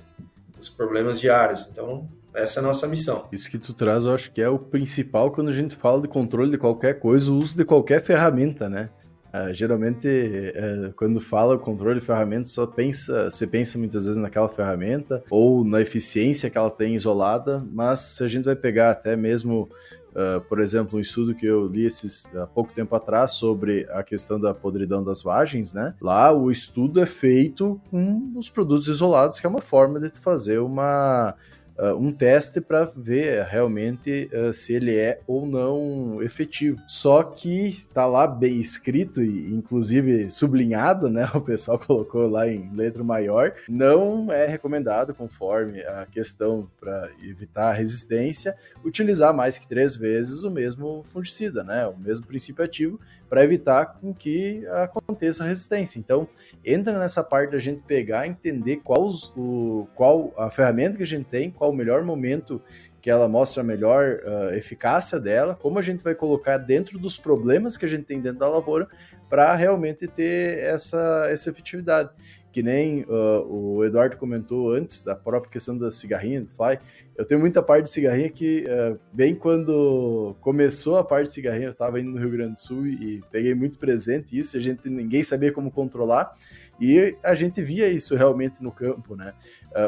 Speaker 3: os problemas diários. Então, essa é a nossa missão.
Speaker 2: Isso que tu traz, eu acho que é o principal quando a gente fala de controle de qualquer coisa, o uso de qualquer ferramenta, né? Uh, geralmente, uh, quando fala controle de ferramenta, só pensa, você pensa muitas vezes naquela ferramenta ou na eficiência que ela tem isolada, mas se a gente vai pegar até mesmo Uh, por exemplo, um estudo que eu li esses, há pouco tempo atrás sobre a questão da podridão das vagens, né? Lá o estudo é feito com os produtos isolados, que é uma forma de fazer uma uh, um teste para ver realmente uh, se ele é ou não efetivo. Só que está lá bem escrito e inclusive sublinhado, né? O pessoal colocou lá em letra maior, não é recomendado conforme a questão para evitar a resistência utilizar mais que três vezes o mesmo fungicida, né? O mesmo princípio ativo para evitar com que aconteça resistência. Então, entra nessa parte da gente pegar, entender qual, o, qual a ferramenta que a gente tem, qual o melhor momento que ela mostra a melhor uh, eficácia dela, como a gente vai colocar dentro dos problemas que a gente tem dentro da lavoura para realmente ter essa, essa efetividade. Que nem uh, o Eduardo comentou antes da própria questão da cigarrinha, do fly, eu tenho muita parte de cigarrinha que, uh, bem quando começou a parte de cigarrinha, eu estava indo no Rio Grande do Sul e peguei muito presente isso, a gente ninguém sabia como controlar, e a gente via isso realmente no campo, né?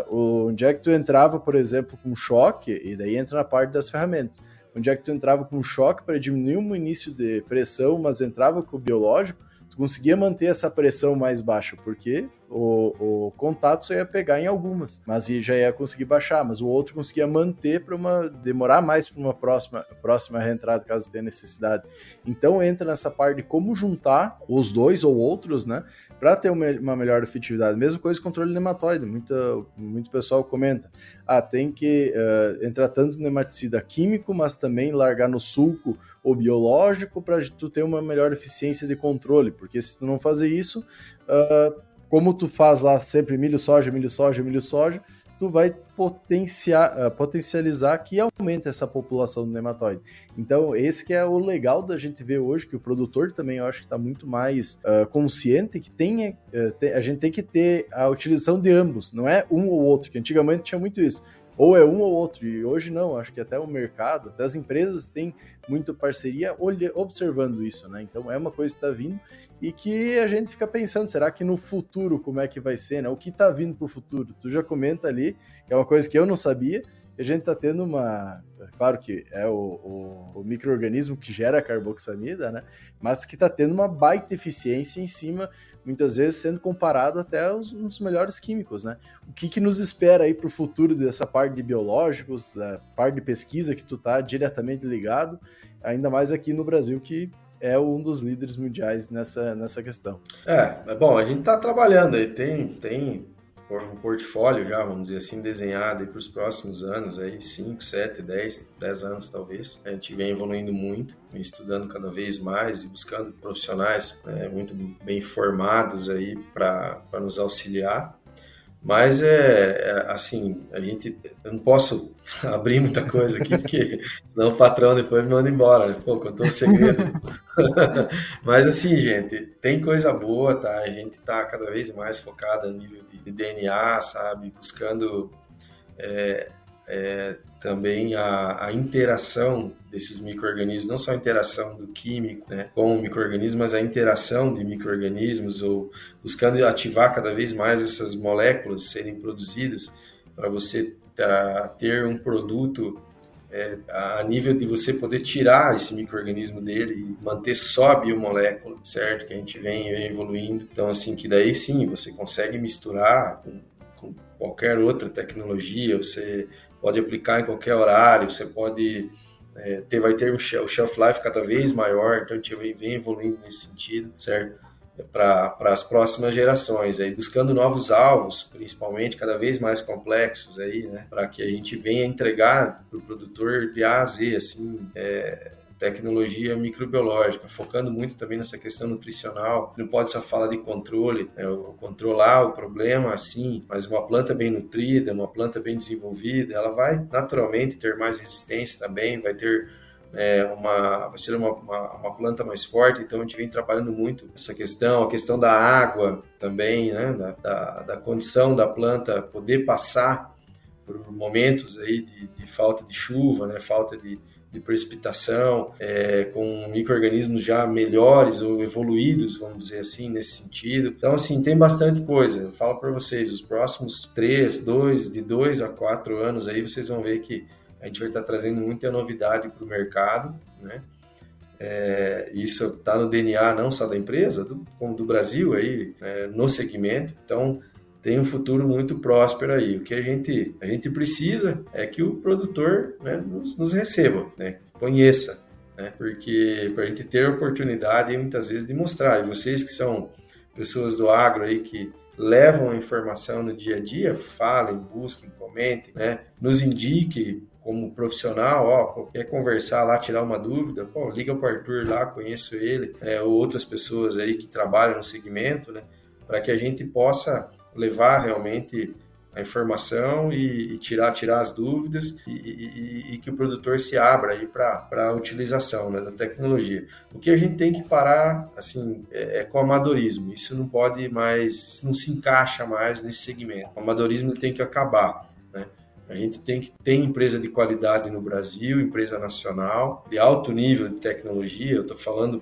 Speaker 2: Uh, onde é que tu entrava, por exemplo, com choque, e daí entra na parte das ferramentas, onde é que tu entrava com choque para diminuir um início de pressão, mas entrava com o biológico, tu conseguia manter essa pressão mais baixa, porque o, o contato só ia pegar em algumas, mas já ia conseguir baixar, mas o outro conseguia manter para uma demorar mais para uma próxima próxima reentrada caso tenha necessidade. Então entra nessa parte de como juntar os dois ou outros, né, para ter uma, uma, melhor efetividade. Mesma coisa controle nematóide. Muita, muito pessoal comenta: ah, tem que uh, entrar tanto no nematicida químico, mas também largar no sulco ou biológico para tu ter uma melhor eficiência de controle, porque se tu não fazer isso, uh, como tu faz lá sempre milho, soja, milho, soja, milho, soja, tu vai potenciar, uh, potencializar que aumente essa população do nematóide. Então, esse que é o legal da gente ver hoje, que o produtor também eu acho que está muito mais uh, consciente que tem, uh, te, a gente tem que ter a utilização de ambos, não é um ou outro, que antigamente tinha muito isso. Ou é um ou outro, e hoje não, acho que até o mercado, até as empresas têm muito parceria observando isso, né? Então é uma coisa que está vindo e que a gente fica pensando, será que no futuro como é que vai ser, né? O que está vindo para o futuro? Tu já comenta ali, é uma coisa que eu não sabia, que a gente está tendo uma, claro que é o, o, o microorganismo que gera a carboxamida, né? Mas que está tendo uma baita eficiência em cima, muitas vezes sendo comparado até aos um dos melhores químicos, né? O que, que nos espera aí para o futuro dessa parte de biológicos, da parte de pesquisa que tu está diretamente ligado, ainda mais aqui no Brasil que é um dos líderes mundiais nessa, nessa questão.
Speaker 3: É bom, a gente está trabalhando aí, tem, tem um portfólio já, vamos dizer assim, desenhado para os próximos anos, aí 5, 7, 10, 10 anos talvez. A gente vem evoluindo muito, estudando cada vez mais e buscando profissionais né, muito bem formados aí para nos auxiliar. Mas é, é, assim, a gente eu não posso abrir muita coisa aqui, porque senão o patrão depois me manda embora. Pô, contou um segredo. Mas assim, gente, tem coisa boa, tá? A gente tá cada vez mais focado no nível de, de DNA, sabe? Buscando é, é, também a, a, interação desses micro-organismos, não só a interação do químico né, com o micro-organismo, mas a interação de micro-organismos, ou buscando ativar cada vez mais essas moléculas serem produzidas para você ter um produto é, a nível de você poder tirar esse microorganismo dele e manter só a biomolécula, certo? Que a gente vem evoluindo. Então, assim, que daí sim, você consegue misturar com, com qualquer outra tecnologia, você pode aplicar em qualquer horário, você pode é, ter, vai ter um shelf life cada vez maior, então a gente vem, vem evoluindo nesse sentido, certo? É para as próximas gerações, aí buscando novos alvos, principalmente cada vez mais complexos aí, né? Para que a gente venha entregar para o produtor de A a Z, assim, é, tecnologia microbiológica, focando muito também nessa questão nutricional. Não pode só falar de controle, né? controlar o problema, assim, mas uma planta bem nutrida, uma planta bem desenvolvida, ela vai naturalmente ter mais resistência também, vai ter é, uma, vai ser uma, uma, uma, planta mais forte, então a gente vem trabalhando muito essa questão, a questão da água também, né, da, da, da condição da planta poder passar por momentos aí de, de falta de chuva, né, falta de, de precipitação, é, com micro-organismos já melhores ou evoluídos, vamos dizer assim, nesse sentido. Então, assim, tem bastante coisa. Eu falo para vocês, os próximos três, dois, de dois a quatro anos aí, vocês vão ver que a gente vai estar trazendo muita novidade para o mercado, né? É, isso está no DNA não só da empresa, do, como do Brasil aí, é, no segmento. Então, tem um futuro muito próspero aí. O que a gente, a gente precisa é que o produtor né, nos, nos, receba, né, conheça, né, porque para a gente ter a oportunidade muitas vezes de mostrar. E vocês que são pessoas do agro aí que levam a informação no dia a dia, falem, busquem, comentem, né, nos indique como profissional, ó, quer conversar lá, tirar uma dúvida, pô, liga para o Arthur lá, conheço ele, é, ou outras pessoas aí que trabalham no segmento, né, para que a gente possa levar realmente a informação e, e tirar, tirar as dúvidas e, e, e, que o produtor se abra aí para a utilização né, da tecnologia. O que a gente tem que parar assim é, é, com o amadorismo. Isso não pode mais, não se encaixa mais nesse segmento. O amadorismo tem que acabar. Né? A gente tem que ter empresa de qualidade no Brasil, empresa nacional, de alto nível de tecnologia. Eu estou falando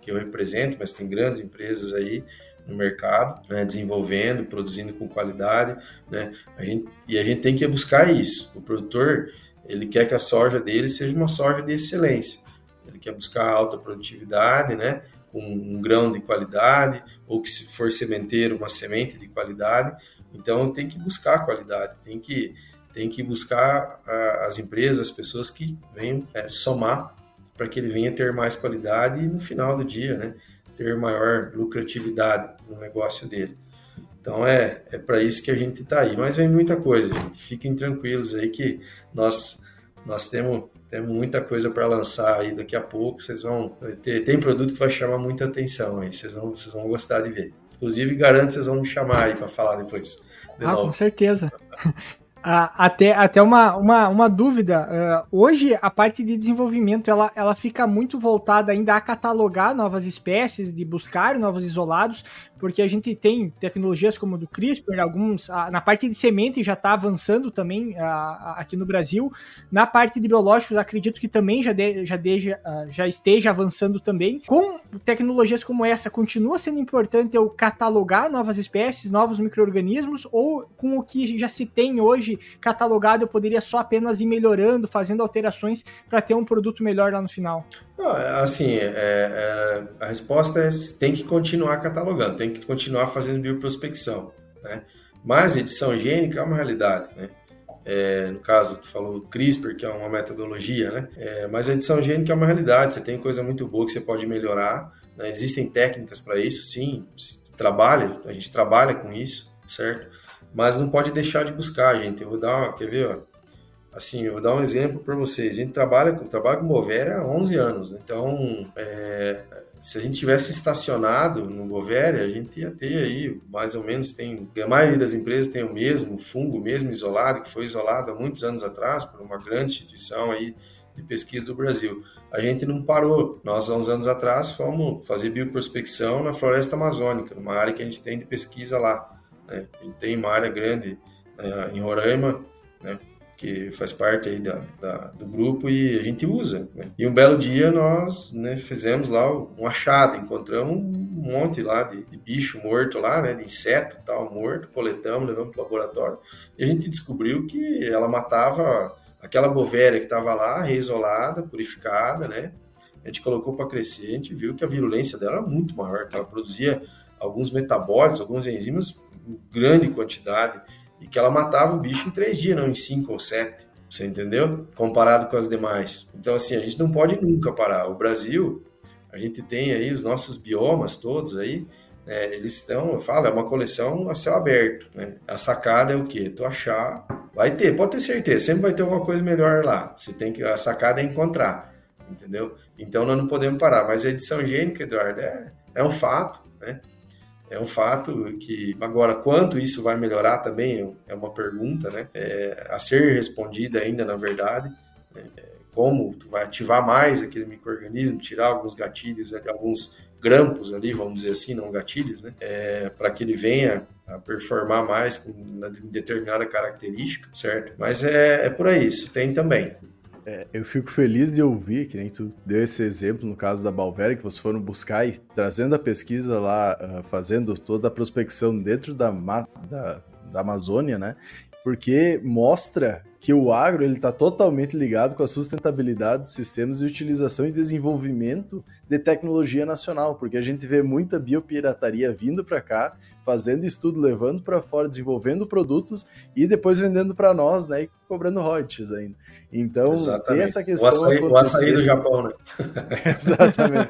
Speaker 3: que eu represento, mas tem grandes empresas aí no mercado, né, desenvolvendo, produzindo com qualidade, né? A gente, e a gente tem que buscar isso. O produtor ele quer que a soja dele seja uma soja de excelência. Ele quer buscar alta produtividade, né? Com um grão de qualidade, ou que se for sementeiro, uma semente de qualidade. Então tem que buscar qualidade, tem que tem que buscar as empresas, as pessoas que venham é, somar para que ele venha ter mais qualidade e no final do dia, né? Ter maior lucratividade no negócio dele. Então é, é para isso que a gente está aí. Mas vem muita coisa, gente. Fiquem tranquilos aí que nós, nós temos, temos muita coisa para lançar aí daqui a pouco. Vocês vão ter, tem produto que vai chamar muita atenção aí. Vocês vão, vocês vão gostar de ver. Inclusive, garanto que vocês vão me chamar aí para falar depois.
Speaker 1: De ah, novo. com certeza. Ah, até até uma, uma, uma dúvida. Uh, hoje, a parte de desenvolvimento ela, ela fica muito voltada ainda a catalogar novas espécies, de buscar novos isolados, porque a gente tem tecnologias como a do CRISPR, alguns na parte de semente já está avançando também aqui no Brasil. Na parte de biológicos, acredito que também já, de, já, deja, já esteja avançando também. Com tecnologias como essa, continua sendo importante eu catalogar novas espécies, novos micro-organismos, ou com o que já se tem hoje catalogado, eu poderia só apenas ir melhorando, fazendo alterações para ter um produto melhor lá no final?
Speaker 3: É, assim, é, é, a resposta é tem que continuar catalogando, tem que continuar fazendo bioprospecção, né? Mas edição gênica é uma realidade, né? É, no caso, tu falou CRISPR, que é uma metodologia, né? É, mas a edição gênica é uma realidade, você tem coisa muito boa que você pode melhorar, né? existem técnicas para isso, sim, trabalha, a gente trabalha com isso, certo? Mas não pode deixar de buscar, gente. Eu vou dar, quer ver, assim, eu vou dar um exemplo para vocês. A gente trabalha com, trabalha com Bovéria há 11 anos, né? então é, se a gente tivesse estacionado no Bovéria, a gente ia ter aí, mais ou menos, tem, a maioria das empresas tem o mesmo fungo, mesmo isolado, que foi isolado há muitos anos atrás por uma grande instituição aí de pesquisa do Brasil. A gente não parou. Nós, há uns anos atrás, fomos fazer bioprospecção na floresta amazônica, numa área que a gente tem de pesquisa lá. Né? Gente tem uma área grande né, em Roraima, né? que faz parte aí da, da, do grupo e a gente usa. Né? E um belo dia nós né, fizemos lá um achado, encontramos um monte lá de, de bicho morto lá, né, de inseto tal morto, coletamos, levamos para o laboratório e a gente descobriu que ela matava aquela bovéria que estava lá, reisolada, purificada, né? A gente colocou para crescer, a gente viu que a virulência dela era muito maior, que ela produzia alguns metabólitos, algumas enzimas grande quantidade e que ela matava o bicho em três dias, não em cinco ou sete. Você entendeu? Comparado com as demais. Então, assim, a gente não pode nunca parar. O Brasil, a gente tem aí os nossos biomas todos aí, né, eles estão, eu falo, é uma coleção a céu aberto. Né? A sacada é o quê? Tu achar, vai ter, pode ter certeza, sempre vai ter alguma coisa melhor lá. Você tem que, a sacada é encontrar, entendeu? Então nós não podemos parar. Mas a edição gênica, Eduardo, é, é um fato, né? É um fato que, agora, quanto isso vai melhorar também é uma pergunta, né? É, a ser respondida ainda, na verdade. É, como tu vai ativar mais aquele microorganismo, tirar alguns gatilhos, alguns grampos ali, vamos dizer assim, não gatilhos, né? É, para que ele venha a performar mais com determinada característica, certo? Mas é, é por aí, isso tem também.
Speaker 2: É, eu fico feliz de ouvir, que nem tu deu esse exemplo no caso da Balvéria, que vocês foram buscar e trazendo a pesquisa lá, uh, fazendo toda a prospecção dentro da, da, da Amazônia, né? Porque mostra que o agro ele está totalmente ligado com a sustentabilidade de sistemas e utilização e desenvolvimento de tecnologia nacional, porque a gente vê muita biopirataria vindo para cá, fazendo estudo, levando para fora, desenvolvendo produtos e depois vendendo para nós, né, e cobrando royalties ainda. Então, Exatamente. tem essa questão. O
Speaker 3: açaí, o açaí do Japão, né?
Speaker 2: Exatamente.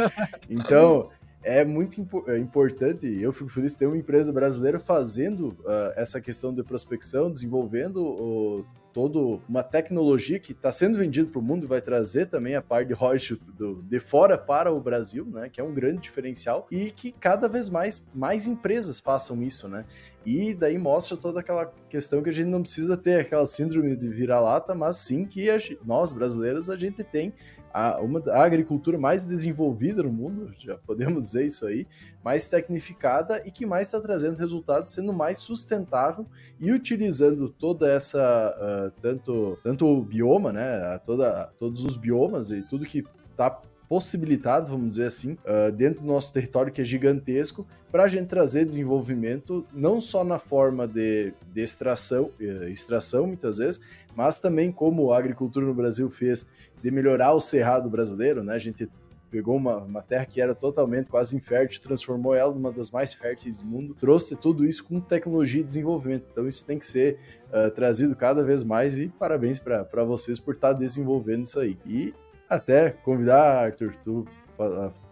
Speaker 2: Então, é muito é importante, eu fico feliz de ter uma empresa brasileira fazendo uh, essa questão de prospecção, desenvolvendo o, todo uma tecnologia que está sendo vendida para o mundo e vai trazer também a parte de royalties de fora para o Brasil, né, que é um grande diferencial e que cada vez mais mais empresas façam isso, né? E daí mostra toda aquela questão que a gente não precisa ter aquela síndrome de vira-lata, mas sim que nós brasileiros a gente tem a, uma, a agricultura mais desenvolvida no mundo, já podemos dizer isso aí, mais tecnificada e que mais está trazendo resultados, sendo mais sustentável e utilizando toda essa, uh, tanto, tanto o bioma, né, toda, todos os biomas e tudo que está possibilitado, vamos dizer assim, uh, dentro do nosso território que é gigantesco, para a gente trazer desenvolvimento não só na forma de, de extração, uh, extração muitas vezes, mas também como a agricultura no Brasil fez de melhorar o cerrado brasileiro, né? A gente pegou uma, uma terra que era totalmente quase infértil, transformou ela numa das mais férteis do mundo, trouxe tudo isso com tecnologia e desenvolvimento. Então isso tem que ser uh, trazido cada vez mais e parabéns para vocês por estar tá desenvolvendo isso aí. E até convidar, Arthur, tu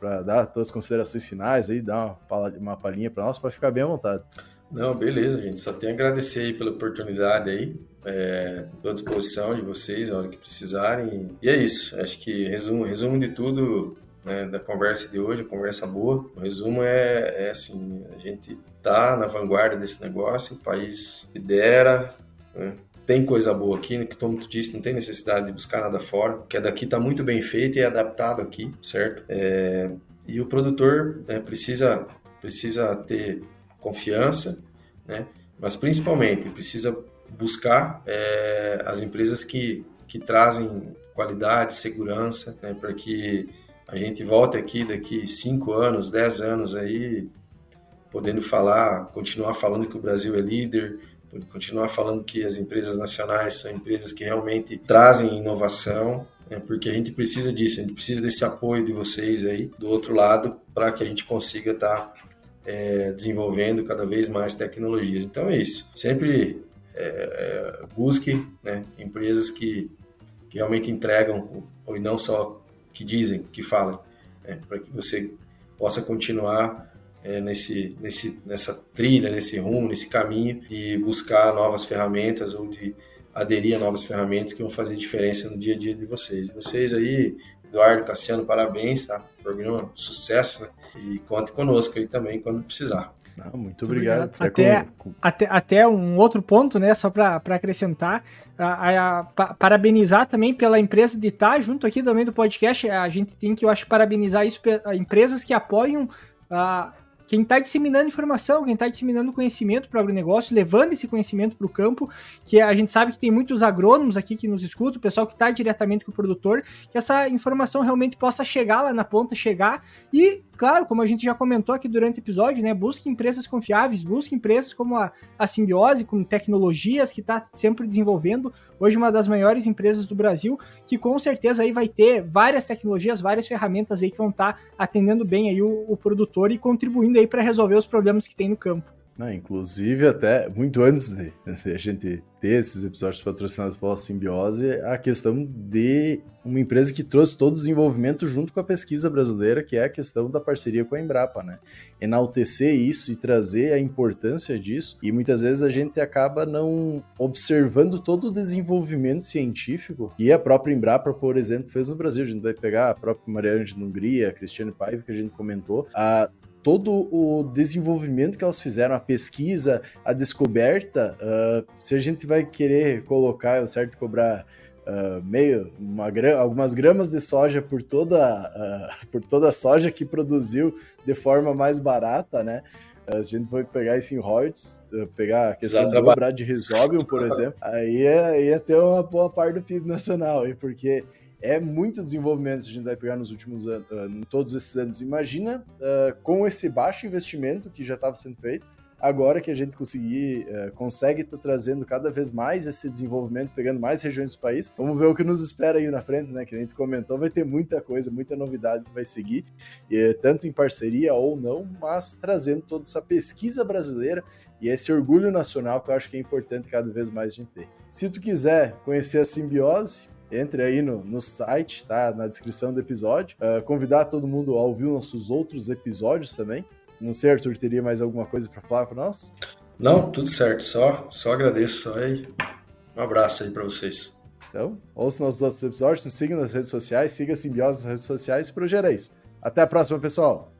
Speaker 2: para dar tuas considerações finais aí, dar uma, uma palhinha para nós, para ficar bem à vontade.
Speaker 3: Não, beleza, gente. Só tenho a agradecer aí pela oportunidade aí. Estou à disposição de vocês a hora que precisarem. E é isso. Acho que resumo, resumo de tudo né, da conversa de hoje, conversa boa. O resumo é, é assim, a gente está na vanguarda desse negócio, o país lidera, né, tem coisa boa aqui, que como tu disse, não tem necessidade de buscar nada fora, porque daqui está muito bem feito e é adaptado aqui, certo? É, e o produtor né, precisa, precisa ter confiança, né? mas principalmente precisa buscar é, as empresas que, que trazem qualidade, segurança, né, para que a gente volte aqui daqui 5 anos, 10 anos aí, podendo falar, continuar falando que o Brasil é líder, continuar falando que as empresas nacionais são empresas que realmente trazem inovação, né, porque a gente precisa disso, a gente precisa desse apoio de vocês aí do outro lado para que a gente consiga estar tá, é, desenvolvendo cada vez mais tecnologias. Então é isso. Sempre é, é, busque né, empresas que, que, realmente entregam, ou não só que dizem, que falam, né, para que você possa continuar é, nesse, nesse, nessa trilha, nesse rumo, nesse caminho de buscar novas ferramentas ou de aderir a novas ferramentas que vão fazer diferença no dia a dia de vocês. Vocês aí, Eduardo, Cassiano, parabéns, tá? Programa sucesso, né? E conte conosco aí também quando precisar.
Speaker 2: Não, muito obrigado.
Speaker 1: obrigado. Até, com... até, até um outro ponto, né? Só para acrescentar, a, a, a, parabenizar também pela empresa de estar junto aqui também do podcast. A gente tem que, eu acho, parabenizar isso, empresas que apoiam a quem está disseminando informação, quem está disseminando conhecimento para o agronegócio, levando esse conhecimento para o campo, que a gente sabe que tem muitos agrônomos aqui que nos escutam, o pessoal que está diretamente com o produtor, que essa informação realmente possa chegar lá na ponta, chegar e Claro, como a gente já comentou aqui durante o episódio, né? Busque empresas confiáveis, busque empresas como a, a Simbiose, com tecnologias que está sempre desenvolvendo. Hoje, uma das maiores empresas do Brasil, que com certeza aí vai ter várias tecnologias, várias ferramentas aí que vão estar tá atendendo bem aí o, o produtor e contribuindo aí para resolver os problemas que tem no campo.
Speaker 2: Não, inclusive, até muito antes de, de, a gente ter esses episódios patrocinados pela Simbiose, a questão de uma empresa que trouxe todo o desenvolvimento junto com a pesquisa brasileira, que é a questão da parceria com a Embrapa, né? Enaltecer isso e trazer a importância disso, e muitas vezes a gente acaba não observando todo o desenvolvimento científico que a própria Embrapa, por exemplo, fez no Brasil. A gente vai pegar a própria Mariana de Hungria, a Cristiane Paiva, que a gente comentou, a todo o desenvolvimento que elas fizeram, a pesquisa, a descoberta, uh, se a gente vai querer colocar, é certo cobrar uh, meio, uma, algumas gramas de soja por toda, uh, por toda a soja que produziu de forma mais barata, né? a gente foi pegar esse em royalties, pegar a questão do Brad Rhizobium, por exemplo, aí ia, ia ter uma boa parte do PIB nacional, aí, porque é muito desenvolvimento se a gente vai pegar nos últimos anos, uh, todos esses anos. Imagina uh, com esse baixo investimento que já estava sendo feito, agora que a gente conseguir, uh, consegue estar tá trazendo cada vez mais esse desenvolvimento, pegando mais regiões do país. Vamos ver o que nos espera aí na frente, né? Que a gente comentou, vai ter muita coisa, muita novidade que vai seguir, e, tanto em parceria ou não, mas trazendo toda essa pesquisa brasileira e esse orgulho nacional que eu acho que é importante cada vez mais a gente ter. Se tu quiser conhecer a simbiose, entre aí no, no site, tá? Na descrição do episódio. Uh, convidar todo mundo a ouvir nossos outros episódios também. Não sei, Arthur, teria mais alguma coisa para falar com nós?
Speaker 3: Não, tudo certo. Só, só agradeço. Só aí. Um abraço aí para vocês.
Speaker 2: Então, ouça nossos outros episódios, nos sigam nas redes sociais, siga a Simbiose nas redes sociais e Progereis. Até a próxima, pessoal!